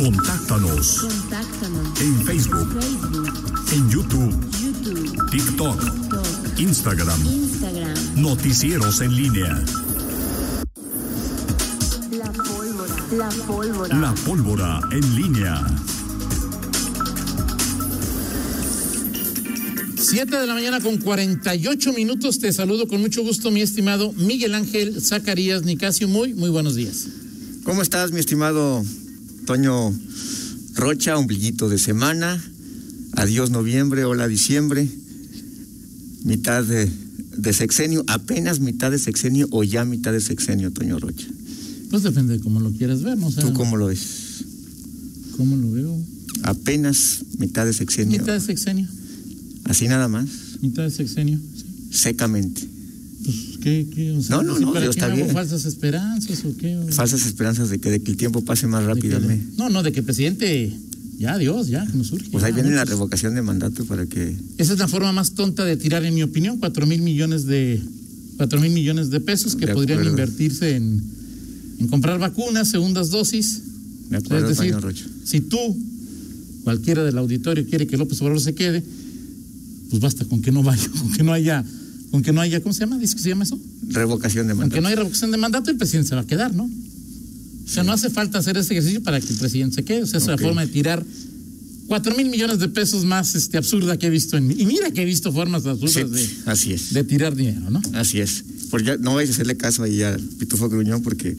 Contáctanos. Contáctanos. En Facebook, Facebook, en YouTube, YouTube, TikTok, TikTok, Instagram. Instagram. Noticieros en línea. La pólvora. La pólvora. La pólvora en línea. 7 de la mañana con 48 minutos. Te saludo con mucho gusto, mi estimado Miguel Ángel Zacarías Nicasio. Muy, muy buenos días. ¿Cómo estás, mi estimado Toño Rocha? Ombliguito de semana. Adiós noviembre, hola diciembre. Mitad de, de sexenio, apenas mitad de sexenio o ya mitad de sexenio, Toño Rocha. Pues depende de cómo lo quieras ver, ¿no? O sea, ¿Tú cómo lo ves? ¿Cómo lo veo? Apenas mitad de sexenio. Mitad de sexenio. Así nada más, Mitad de sexenio. sí. secamente. Pues, ¿qué? qué? O sea, No, no, ¿sí no, ¿Para Dios, qué está me hago bien. falsas esperanzas o qué? O- Falsas esperanzas de que, de que el tiempo pase más rápidamente. No, no, de que el presidente. Ya, Dios, ya, que nos surge. Pues ahí ya, viene ¿no? la revocación de mandato para que... Esa es la forma más tonta de tirar, en mi opinión, cuatro mil millones de cuatro mil millones de pesos que De podrían invertirse en, en comprar vacunas, segundas dosis. De acuerdo, es decir, Rocha. si tú, cualquiera del auditorio, quiere que López Obrador se quede, pues basta con que no vaya, con que no haya, con que no haya, ¿cómo se llama? ¿Dice que se llama eso? Revocación de Con mandato. que no haya revocación de mandato, el presidente se va a quedar, ¿no? O sea, no hace falta hacer ese ejercicio para que el presidente se quede. O sea, es Ok. la forma de tirar cuatro mil millones de pesos más este, absurda que he visto en mí. Y mira que he visto formas absurdas Sí, de, así es. de tirar dinero, ¿no? Así es. Porque ya no vais a hacerle caso ahí a Pitufo Gruñón porque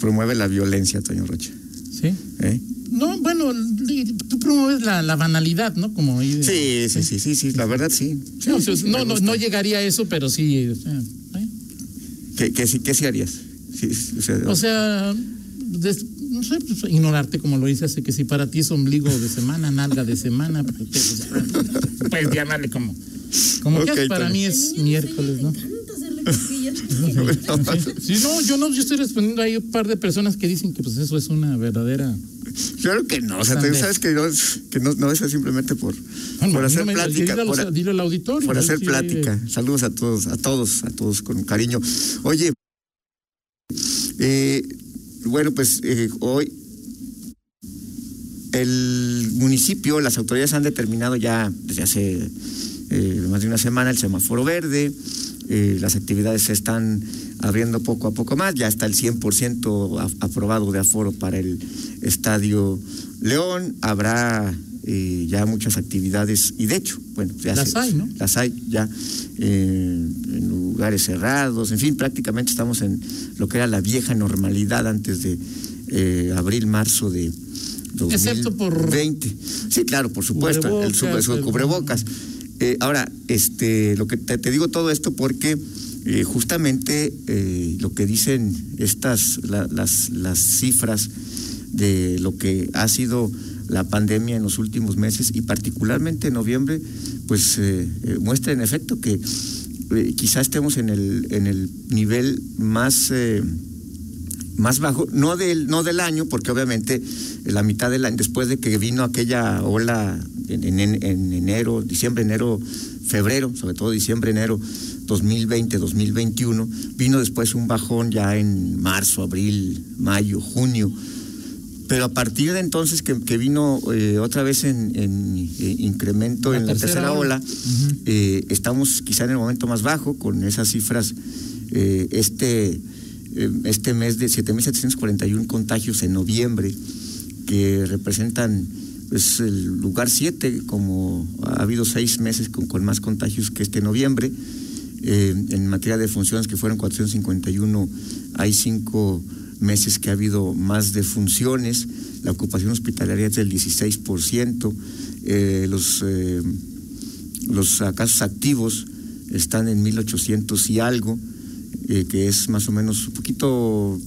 promueve la violencia, Toño Rocha. Sí. ¿eh? No, bueno, tú promueves la, la banalidad, ¿no? Como ahí de- Sí, sí, sí, sí, sí, la verdad sí. Sí, No, sí, sí, no, no, llegaría a eso, pero sí. ¿eh? ¿Qué, qué, sí- qué sí harías? O sea, O sea, des- no sé, pues, ignorarte como lo hice hace que si para ti es ombligo de semana, nalga de semana, pues, pues, puedes llamarle como, como que Ok, para mí es miércoles, ¿no? Sí, no, yo no, yo estoy respondiendo ahí un par de personas que dicen que pues eso es una verdadera. claro que no, o sea, tú sabes que no, que no, no es simplemente por, Bueno, por hacer plática, los- por, dile al auditorio. por hacer Sí, plática. Saludos a todos, a todos, a todos con cariño. Oye, eh, bueno, pues eh, hoy el municipio, las autoridades han determinado ya desde hace eh, más de una semana el semáforo verde, eh, las actividades se están abriendo poco a poco más, ya está el 100% a- aprobado de aforo para el Estadio León, habrá eh, ya muchas actividades y de hecho, bueno, ya Las se- hay, ¿no? Las hay ya eh, en lugares cerrados, en fin, prácticamente estamos en lo que era la vieja normalidad antes de eh, abril, marzo de Excepto por 20. Sí, claro, por supuesto, el, su- Cubrebocas, su el- cubrebocas. Eh, ahora, este, lo que te, digo todo esto porque eh, justamente eh, lo que dicen estas la- las, las cifras de lo que ha sido la pandemia en los últimos meses y particularmente en noviembre, pues muestra en efecto que quizá estemos en el en el nivel más más bajo, no del, no del año, porque obviamente la mitad del año, después de que vino aquella ola en, en- en enero, diciembre, enero, febrero, sobre todo diciembre, enero 2020, 2021, vino después un bajón ya en marzo, abril, mayo, junio. Pero a partir de entonces que, que vino eh, otra vez en, en, eh, incremento La en la tercera ola. eh, estamos quizá en el momento más bajo con esas cifras. este, este mes de 7.741 contagios en noviembre, que representan pues, el lugar 7, como ha habido seis meses con, más contagios que este noviembre. Eh, en materia de funciones, que fueron 451, hay cinco meses que ha habido más de funciones. La ocupación hospitalaria es del 16%. Eh, los, eh, los casos activos están en 1.800 y algo, eh, que es más o menos un poquito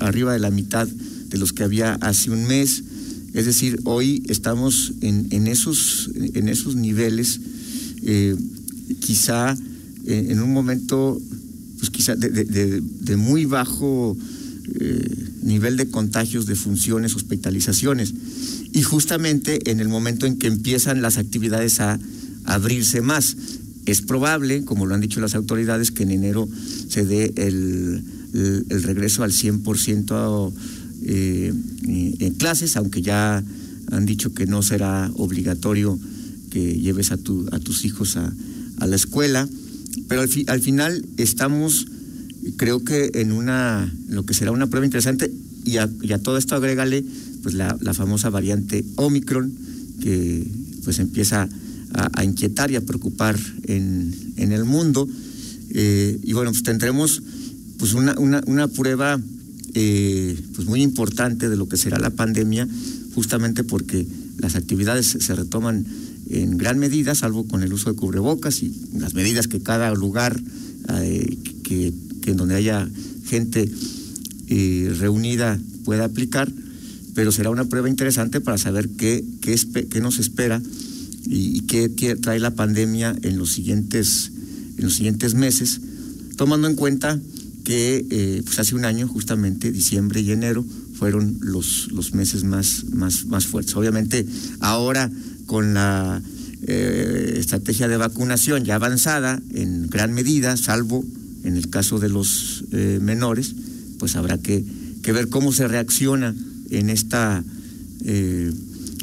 arriba de la mitad de los que había hace un mes. Es decir, hoy estamos en, esos, en esos niveles, eh, quizá eh, en un momento, pues quizá de, muy bajo eh, nivel de contagios, de funciones, hospitalizaciones. Y justamente en el momento en que empiezan las actividades a abrirse más. Es probable, como lo han dicho las autoridades, que en enero se dé el regreso al 100% eh, eh, en clases, aunque ya han dicho que no será obligatorio que lleves a, tu, a tus hijos a, la escuela, pero al, fi- al final estamos, creo que en una, lo que será una prueba interesante, y a, todo esto agrégale pues la, famosa variante Omicron, que pues empieza a, a inquietar y a preocupar en, en el mundo. Eh, y bueno, pues tendremos pues una, una, una prueba eh, pues muy importante de lo que será la pandemia, justamente porque las actividades se retoman en gran medida, salvo con el uso de cubrebocas y las medidas que cada lugar eh, que, que en donde haya gente eh, reunida pueda aplicar, pero será una prueba interesante para saber qué, qué, qué nos espera y, y qué trae la pandemia en los siguientes, en los siguientes meses, tomando en cuenta que eh, pues hace un año, justamente, diciembre y enero, fueron los, los meses más, más, más fuertes. Obviamente, ahora con la eh, estrategia de vacunación ya avanzada en gran medida, salvo en el caso de los eh, menores, pues habrá que, que ver cómo se reacciona en esta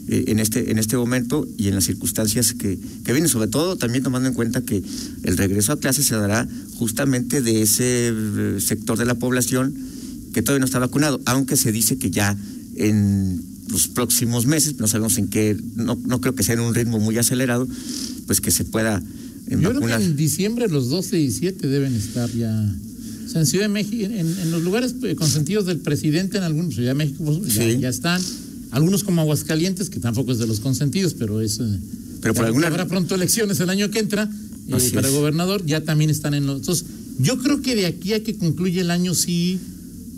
eh, en este en este momento y en las circunstancias que, que vienen, sobre todo también tomando en cuenta que el regreso a clases se dará justamente de ese eh, sector de la población que todavía no está vacunado, aunque se dice que ya en los próximos meses, no sabemos en qué, no, no creo que sea en un ritmo muy acelerado, pues que se pueda eh, Yo creo que en diciembre los 12 y 7 deben estar ya. O sea, en Ciudad de México, en, en los lugares eh, consentidos del presidente, en algunos, Ciudad de México, pues, ya están. Algunos como Aguascalientes, que tampoco es de los consentidos, pero es. eh, Pero por alguna- Habrá pronto elecciones el año que entra eh, para es. gobernador, ya también están en los. Entonces, yo creo que de aquí a que concluye el año, sí.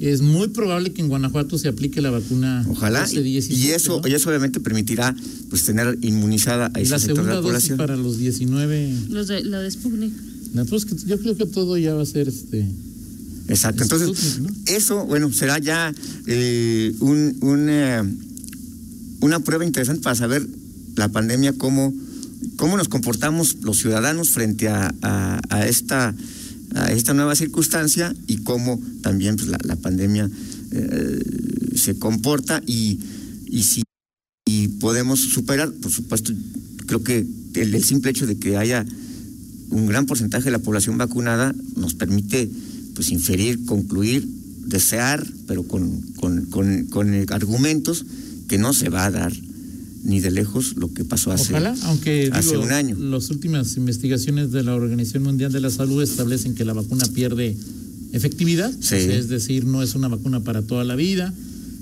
Es muy probable que en Guanajuato se aplique la vacuna. Ojalá, 12, y, 17, y eso, ¿no? y eso obviamente permitirá pues tener inmunizada a Y ese la sector de segunda la dosis población. para los 19. Los de, la de Sputnik. La cosa es que yo creo que todo ya va a ser este. Exacto. Entonces, Sputnik, ¿no? eso, bueno, será ya eh, un, un, eh, una prueba interesante para saber la pandemia, cómo, cómo nos comportamos los ciudadanos frente a, esta, esta nueva circunstancia y cómo también pues, la, pandemia eh, se comporta y, y si y podemos superar, por supuesto, creo que el, simple hecho de que haya un gran porcentaje de la población vacunada nos permite pues inferir, concluir, desear, pero con, con, con, argumentos que no se va a dar ni de lejos lo que pasó hace, Ojalá, aunque hace digo, un año. las últimas investigaciones de la Organización Mundial de la Salud establecen que la vacuna pierde efectividad, Sí. es decir, no es una vacuna para toda la vida.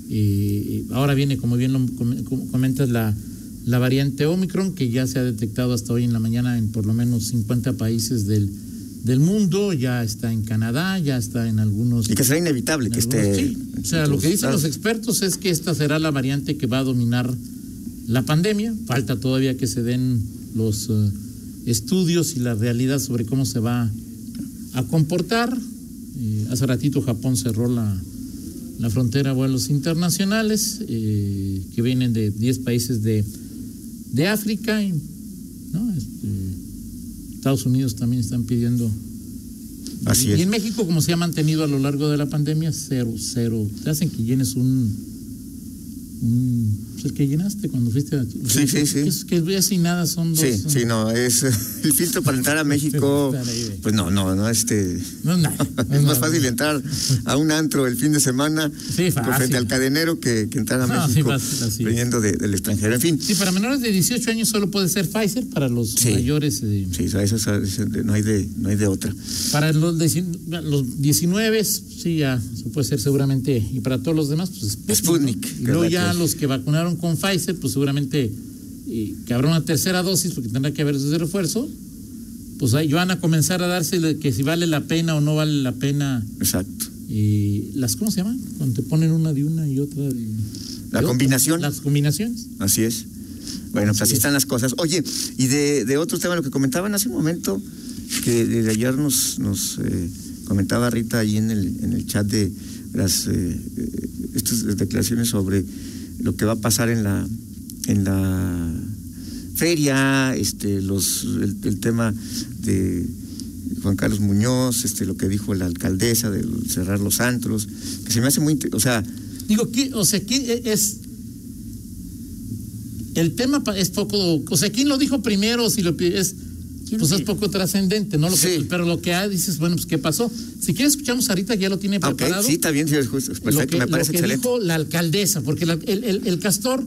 Y ahora viene, como bien lo com- com- comentas, la, la variante Omicron, que ya se ha detectado hasta hoy en la mañana en por lo menos 50 países del, del mundo, ya está en Canadá, ya está en algunos... Y que será inevitable que algunos- esté. sí. O sea, lo que dicen los expertos es que esta será la variante que va a dominar la pandemia. Falta todavía que se den los eh, estudios y la realidad sobre cómo se va a comportar. Eh, hace ratito Japón cerró la, la frontera a vuelos internacionales eh, que vienen de 10 países de, de África. y, ¿no? Este, Estados Unidos también están pidiendo Así y, es. y en México, como se ha mantenido a lo largo de la pandemia, cero, cero. Te hacen que llenes un. Un pues el que llenaste cuando fuiste a. Sí, sí, sí. Que, es- que ves y nada son dos. Sí, eh, sí, no, es el filtro para entrar a México. Pues no, no, no, este. No es no Es más fácil entrar a un antro el fin de semana Sí, fácil. frente al cadenero que, que entrar a México fácil, es. viniendo de- del extranjero. En fin, Sí, para menores de 18 años solo puede ser Pfizer, para los mayores. eh, sí, eso, eso- eso no, hay de, no hay de otra. Para los, los 19, sí, ya se puede ser seguramente. Y para todos los demás, pues Sputnik. Sputnik, ¿no? que Y luego es la ya que- los que vacunaron con Pfizer, pues seguramente y que habrá una tercera dosis, porque tendrá que haber ese refuerzo. Pues ahí van a comenzar a darse que si vale la pena o no vale la pena. Exacto. Y las, ¿cómo se llaman? Cuando te ponen una de una y otra de. de La otra. combinación. Las combinaciones. Así es. Bueno, pues así están las cosas. Oye, y de, de otros temas, lo que comentaban hace un momento, que desde ayer nos, nos eh, comentaba Rita ahí en el, en el chat de las eh, eh, estas declaraciones sobre lo que va a pasar en la en la feria, este, los el, tema de Juan Carlos Muñoz, este, lo que dijo la alcaldesa de cerrar los antros, que se me hace muy, o sea, Digo, ¿qué, o sea, ¿qué es el tema es poco, o sea, ¿quién lo dijo primero? Si lo es, ¿Quién pues es poco trascendente, ¿no? Lo que- Sí. pero lo que hay, dices, bueno, pues ¿qué pasó? Si quieres escuchamos ahorita, ya lo tiene Ok, preparado. sí, está bien, sí, es justo, perfecto, lo que, me parece lo que excelente. dijo la alcaldesa, porque la- el, el- el castor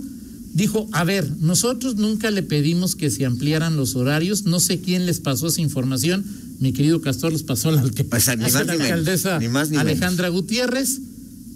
dijo, a ver, nosotros nunca le pedimos que se ampliaran los horarios, no sé quién les pasó esa información, mi querido castor les pasó la, sea, ni a más la ni menos, alcaldesa ni más ni Alejandra Gutiérrez.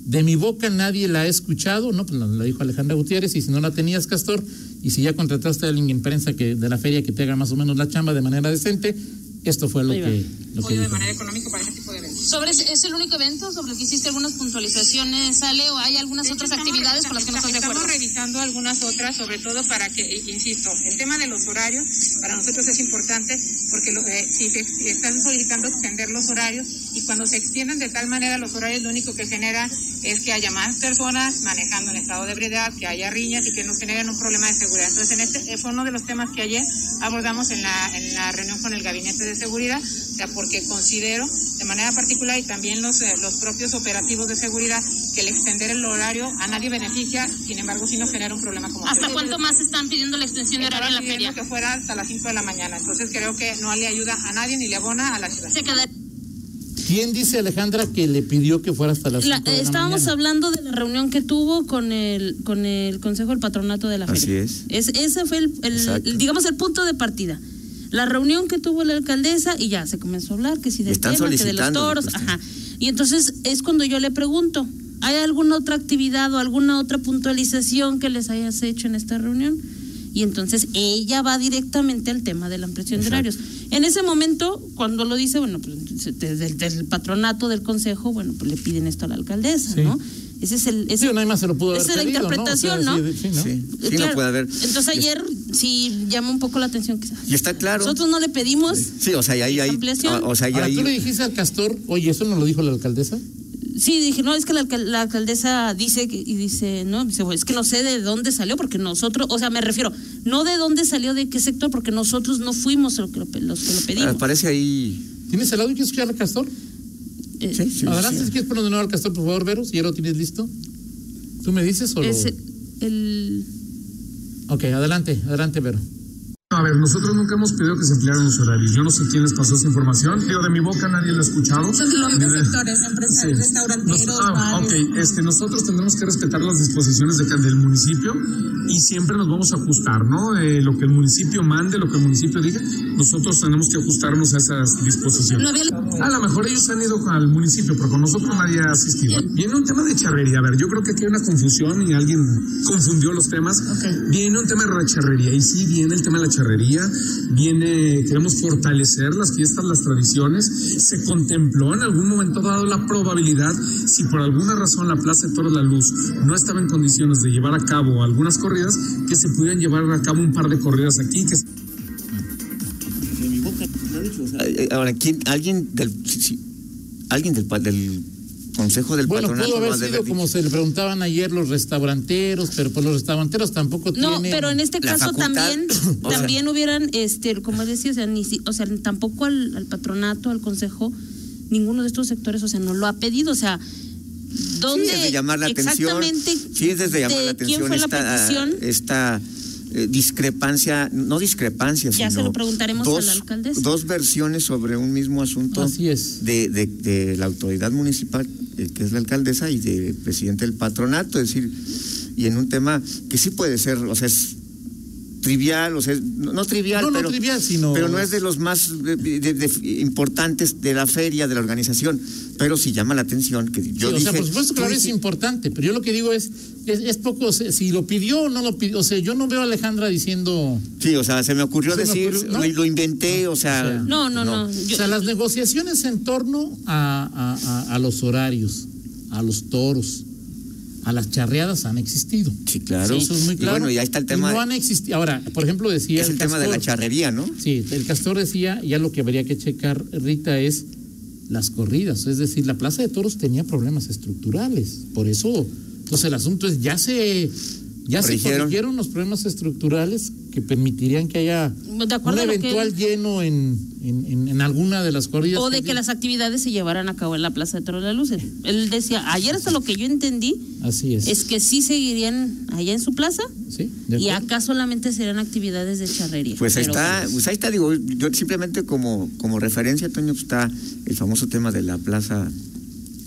De mi boca nadie la ha escuchado, no, pues la, dijo Alejandra Gutiérrez, y si no la tenías, Castor, y si ya contrataste a alguien en prensa que de la feria que te haga más o menos la chamba de manera decente, esto fue lo que, lo que de manera económica para ese tipo de. Sobre ese- ¿Es el único evento sobre el que hiciste algunas puntualizaciones, Ale, o hay algunas hecho, otras estamos actividades con las que no estás de Estamos acuerdo? revisando algunas otras, sobre todo para que, insisto, el tema de los horarios para nosotros es importante porque lo- eh, si se están solicitando extender los horarios y cuando se extienden de tal manera los horarios, lo único que genera es que haya más personas manejando en estado de ebriedad, que haya riñas y que nos generen un problema de seguridad. Entonces, en este eh, fue uno de los temas que ayer abordamos en la, en la reunión con el Gabinete de Seguridad, o sea, porque considero de manera particular y también los, eh, los propios operativos de seguridad que el extender el horario a nadie beneficia, sin embargo, sí nos genera un problema como ¿Hasta cuánto más están pidiendo la extensión de horario en la feria? que fuera hasta las 5 de la mañana, entonces creo que no le ayuda a nadie ni le abona a la ciudad. Se queda- ¿Quién dice Alejandra que le pidió que fuera hasta las La- cinco de la estábamos mañana? hablando de la reunión que tuvo con el con el Consejo del Patronato de la Así Feria. es. ese fue el, el- Exacto. el, digamos el punto de partida. La reunión que tuvo la alcaldesa y ya se comenzó a hablar que si del Están tema, que de los toros, pues, ajá. Y entonces es cuando yo le pregunto, ¿hay alguna otra actividad o alguna otra puntualización que les hayas hecho en esta reunión? Y entonces ella va directamente al tema de la ampliación de horarios. En ese momento, cuando lo dice, bueno, pues desde el, desde el patronato del consejo, bueno, pues le piden esto a la alcaldesa, Sí. ¿no? Ese es el. Sí, ese- nadie más se lo pudo haber esa es la pedido, ¿no? O sea, interpretación, ¿no? sí, sí, ¿no? Sí, sí, no puede haber. Entonces ayer sí llama un poco la atención que Y está claro. nosotros no le pedimos Sí, o sea, y ahí hay. ampliación. O, o sea, y Ahora, ahí. tú le dijiste al castor, oye, ¿eso no lo dijo la alcaldesa? Sí, dije, no, es que la, alcal- la alcaldesa dice, que, y dice, no, dice, "Bueno, es que no sé de dónde salió, porque nosotros, o sea, me refiero, no de dónde salió, de qué sector, porque nosotros no fuimos los que lo, los que lo pedimos. Aparece ahí. ¿Tienes el audio y quieres escuchar al castor? Eh, Sí, sí, Adelante, sí. si quieres poner de nuevo al castor, por favor, Vero, si ya lo tienes listo. ¿Tú me dices o lo- es el, el- Ok, adelante, adelante, Vero. A ver, nosotros nunca hemos pedido que se ampliaran los horarios. Yo no sé quién les pasó esa información. Digo, de mi boca nadie lo ha escuchado. Son de- sectores, empresarios, restauranteros, Nos- ah, bares. ok, este, nosotros tendremos que respetar las disposiciones de, del municipio y siempre nos vamos a ajustar, ¿no? Eh, lo que el municipio mande, lo que el municipio diga, nosotros tenemos que ajustarnos a esas disposiciones. No había- A lo mejor ellos han ido al municipio, pero con nosotros nadie ha asistido. Viene un tema de charrería. A ver, yo creo que aquí hay una confusión y alguien confundió los temas. Viene un tema de la charrería y sí viene el tema de la charrería. Viene, queremos fortalecer las fiestas, las tradiciones. Se contempló en algún momento dado la probabilidad, si por alguna razón la Plaza de Toros La Luz no estaba en condiciones de llevar a cabo algunas corridas, que se pudieran llevar a cabo un par de corridas aquí, que eh, Ahora, ¿quién, alguien del. sí, sí, alguien del, del Consejo del Bueno, Patronato. pudo haber no sido haber como se le preguntaban ayer los restauranteros, pero pues los restauranteros tampoco no, tienen... pero en este la caso facultad, también, o sea- también hubieran, este, como decía, o sea, ni, si- o sea, tampoco al, al patronato, al consejo, ninguno de estos sectores, o sea, no lo ha pedido, o sea, ¿dónde Sí, es de llamar la atención. exactamente Sí, es desde llamar de la atención quién fue la esta, petición? esta eh, discrepancia, no discrepancia, Ya sino se lo preguntaremos a dos, la alcaldesa. Dos versiones sobre un mismo asunto Así es. de, de, de la autoridad municipal, eh, que es la alcaldesa, y del presidente del patronato, es decir, y en un tema que sí puede ser, o sea, es trivial, o sea, no, no trivial, No, no pero, trivial, sino- pero no es de los más de- de- de- importantes de la feria, de la organización, pero sí llama la atención que yo Sí, o sea, por supuesto que hora es importante, pero yo lo que digo es, es, es poco, o sea, si lo pidió o no lo pidió, o sea, yo no veo a Alejandra diciendo, Sí, o sea, se me ocurrió Se me decir, ocurrió, ¿no? lo, lo inventé, o sea. O sea, No, no, no. yo- o sea, las negociaciones en torno a, a- a- a los horarios, a los toros, a las charreadas han existido. Sí, claro. Eso es muy Y claro. bueno, y ahí está el tema Y no han existido. Ahora, por ejemplo, decía. es el tema de la charrería, ¿no? Sí, el castor decía, ya lo que habría que checar, Rita, es las corridas. Es decir, la Plaza de Toros tenía problemas estructurales. Por eso, entonces el asunto es, ya se, ya se corrigieron los problemas estructurales que permitirían que haya De acuerdo un que- eventual lleno en, en, en- en alguna de las corridas. O de que las actividades se llevaran a cabo en la Plaza de Toros de la Luz. Él decía, ayer hasta lo que yo entendí Así es. es que sí seguirían allá en su plaza Sí, de y acá solamente serían actividades de charrería. Pues ahí está, pues, pues ahí está, digo, yo simplemente como, como referencia, Toño, pues está el famoso tema de la plaza,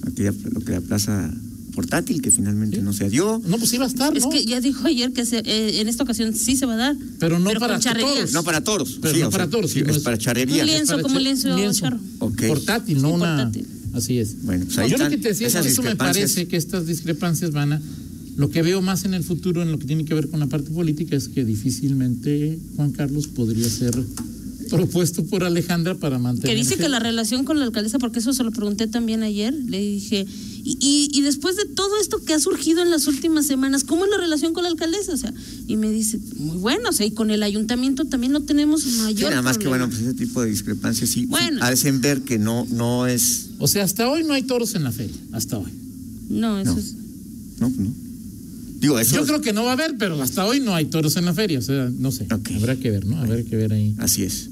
aquella, lo que la plaza portátil, que finalmente Sí. no se dio. No, pues iba a estar, Es ¿no? que ya dijo ayer que se- eh, en esta ocasión sí se va a dar. Pero no para todos. No para toros. Pero sí, no para sea, toros, sí, es es- para charrería. Un lienzo, Para como echar- lienzo charro. Portátil, no Sí, una. portátil. Así es. Bueno, pues ahí Yo lo que te decía es esas que eso me parece que estas discrepancias van a. Lo que veo más en el futuro en lo que tiene que ver con la parte política es que difícilmente Juan Carlos podría ser propuesto por Alejandra para mantener. Que dice que la relación con la alcaldesa, porque eso se lo pregunté también ayer, le dije, y, y, y después de todo esto que ha surgido en las últimas semanas, ¿cómo es la relación con la alcaldesa? O sea, y me dice, muy bueno, o sea, y con el ayuntamiento también no tenemos Sí, mayor nada más que bueno, pues ese tipo de discrepancias sí, sí Bueno. hacen ver que no, no es, O sea, hasta hoy no hay toros en la feria. Hasta hoy. No, eso No. es... no, no. Digo, eso Yo creo que no va a haber, pero hasta hoy no hay toros en la feria. O sea, no sé. Habrá que ver, ¿no? Habrá que ver ahí. así es.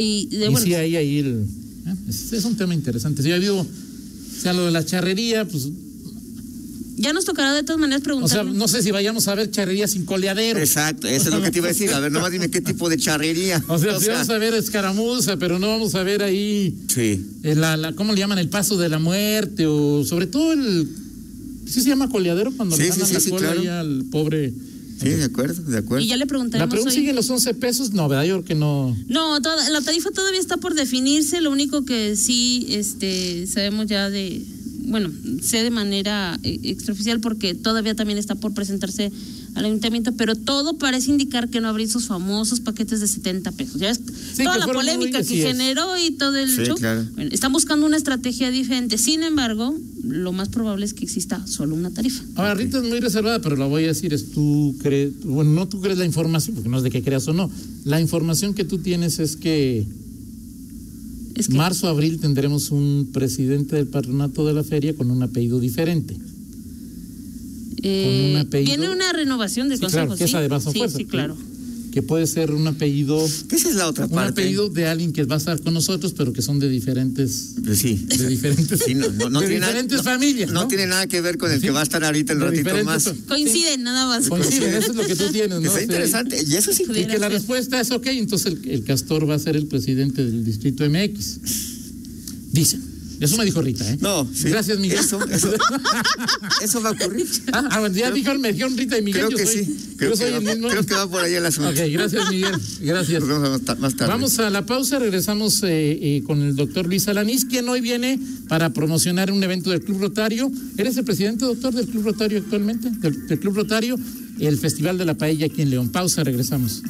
Y, de- Y bueno, sí, ahí, ahí el. eh, Es, es un tema interesante. Sí, ha habido. O sea, lo de la charrería, pues. ya nos tocará de todas maneras O preguntarle. sea, no sé si vayamos a ver charrería sin coleadero. Exacto, eso es lo que te iba a decir. A ver, nomás dime qué tipo de charrería. O sea, si vamos a ver escaramuza, pero no vamos a ver ahí. Sí, eh, La, la, ¿Cómo le llaman? El paso de la muerte. O sobre todo el. ¿Sí se llama coleadero cuando Sí, le sí, sí, la sí, cola claro. ahí al pobre. Sí, de acuerdo, de acuerdo. y ya le La preguntaremos pregunta hoy- sigue en los 11 pesos. No, ¿verdad? Yo creo que no. No, toda- la tarifa todavía está por definirse. Lo único que sí este, sabemos ya de. Bueno, sé de manera eh, extraoficial porque todavía también está por presentarse al ayuntamiento, pero todo parece indicar que no habría esos famosos paquetes de 70 pesos. Ya es toda la polémica que generó y todo el Sí, show. claro. Bueno, están buscando una estrategia diferente. Sin embargo, lo más probable es que exista solo una tarifa. Ahora, Rita es muy reservada, pero la voy a decir, es tú crees, bueno, no tú crees la información, porque no es de que creas o no. La información que tú tienes es que Es que marzo, abril tendremos un presidente del patronato de la feria con un apellido diferente. Eh, con un apellido- viene una renovación del Sí, consejo. claro, que es además a sí, fuerza. sí, claro. Que puede ser un apellido, esa es la otra un parte. apellido de alguien que va a estar con nosotros, pero que son de diferentes, sí. de diferentes, Sí, no, no, no de tiene nada- diferentes no- familias. No, ¿no? tiene nada que ver con el Sí. que va a estar ahorita De un ratito más. Coinciden, nada más. Coinciden, eso es lo que tú tienes, ¿no? Está interesante. Y eso sí. Y que la respuesta es ok, entonces el, el castor va a ser el presidente del distrito MX. Dicen. Eso me dijo Rita, ¿eh? No, sí. Gracias, Miguel. Eso, eso, eso va a ocurrir. Ah, ah, bueno, ya dijeron, me dijeron Rita y Miguel. Creo yo que soy- sí. yo Creo soy que, el va, mismo. creo que va por ahí el asunto. Ok, gracias, Miguel. Gracias. Nos vemos más ta- más tarde. Vamos a la pausa, regresamos eh, eh, con el doctor Luis Alanís, quien hoy viene para promocionar un evento del Club Rotario. ¿Eres el presidente, doctor, del Club Rotario actualmente? Del, del Club Rotario, el Festival de la Paella aquí en León. Pausa, regresamos.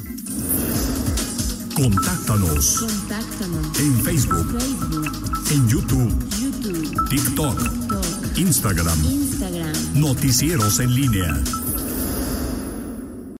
Contáctanos Contáctanos. En Facebook, Facebook, en YouTube, YouTube, TikTok, TikTok, Instagram. Instagram. Noticieros en línea.